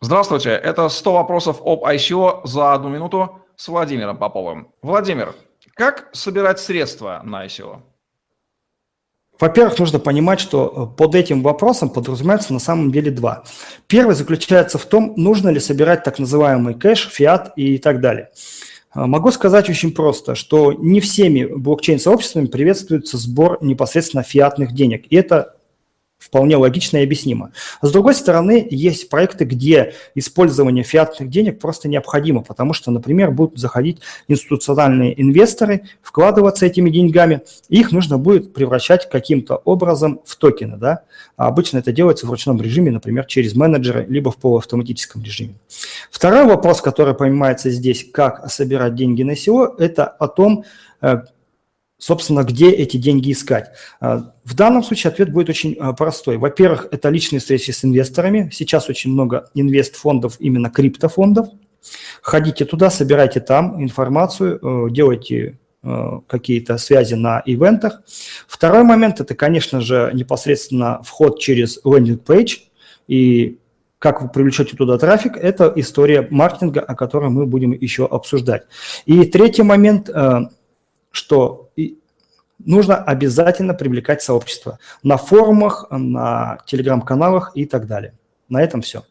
Здравствуйте, это 100 вопросов об ICO за одну минуту с Владимиром Поповым. Владимир, как собирать средства на ICO? Во-первых, нужно понимать, что э, под этим вопросом подразумевается на самом деле два. Первый заключается в том, нужно ли собирать так называемый кэш, фиат и так далее. Э, могу сказать очень просто, что не всеми блокчейн-сообществами приветствуется сбор непосредственно фиатных денег. И это вполне логично и объяснимо. С другой стороны, есть проекты, где использование фиатных денег просто необходимо, потому что, например, будут заходить институциональные инвесторы, вкладываться этими деньгами, и их нужно будет превращать каким-то образом в токены. Да? А обычно это делается в ручном режиме, например, через менеджеры, либо в полуавтоматическом режиме. Второй вопрос, который понимается здесь, как собирать деньги на SEO, это о том, э, собственно, где эти деньги искать? А, в данном случае ответ будет очень а, простой. Во-первых, это личные встречи с инвесторами. Сейчас очень много инвест-фондов, именно криптофондов. Ходите туда, собирайте там информацию, э, делайте э, какие-то связи на ивентах. Второй момент – это, конечно же, непосредственно вход через лендинг-пейдж. И как вы привлечете туда трафик, это история маркетинга, о которой мы будем еще обсуждать. И третий момент э, – что нужно обязательно привлекать сообщество на форумах, на телеграм-каналах и так далее. На этом все.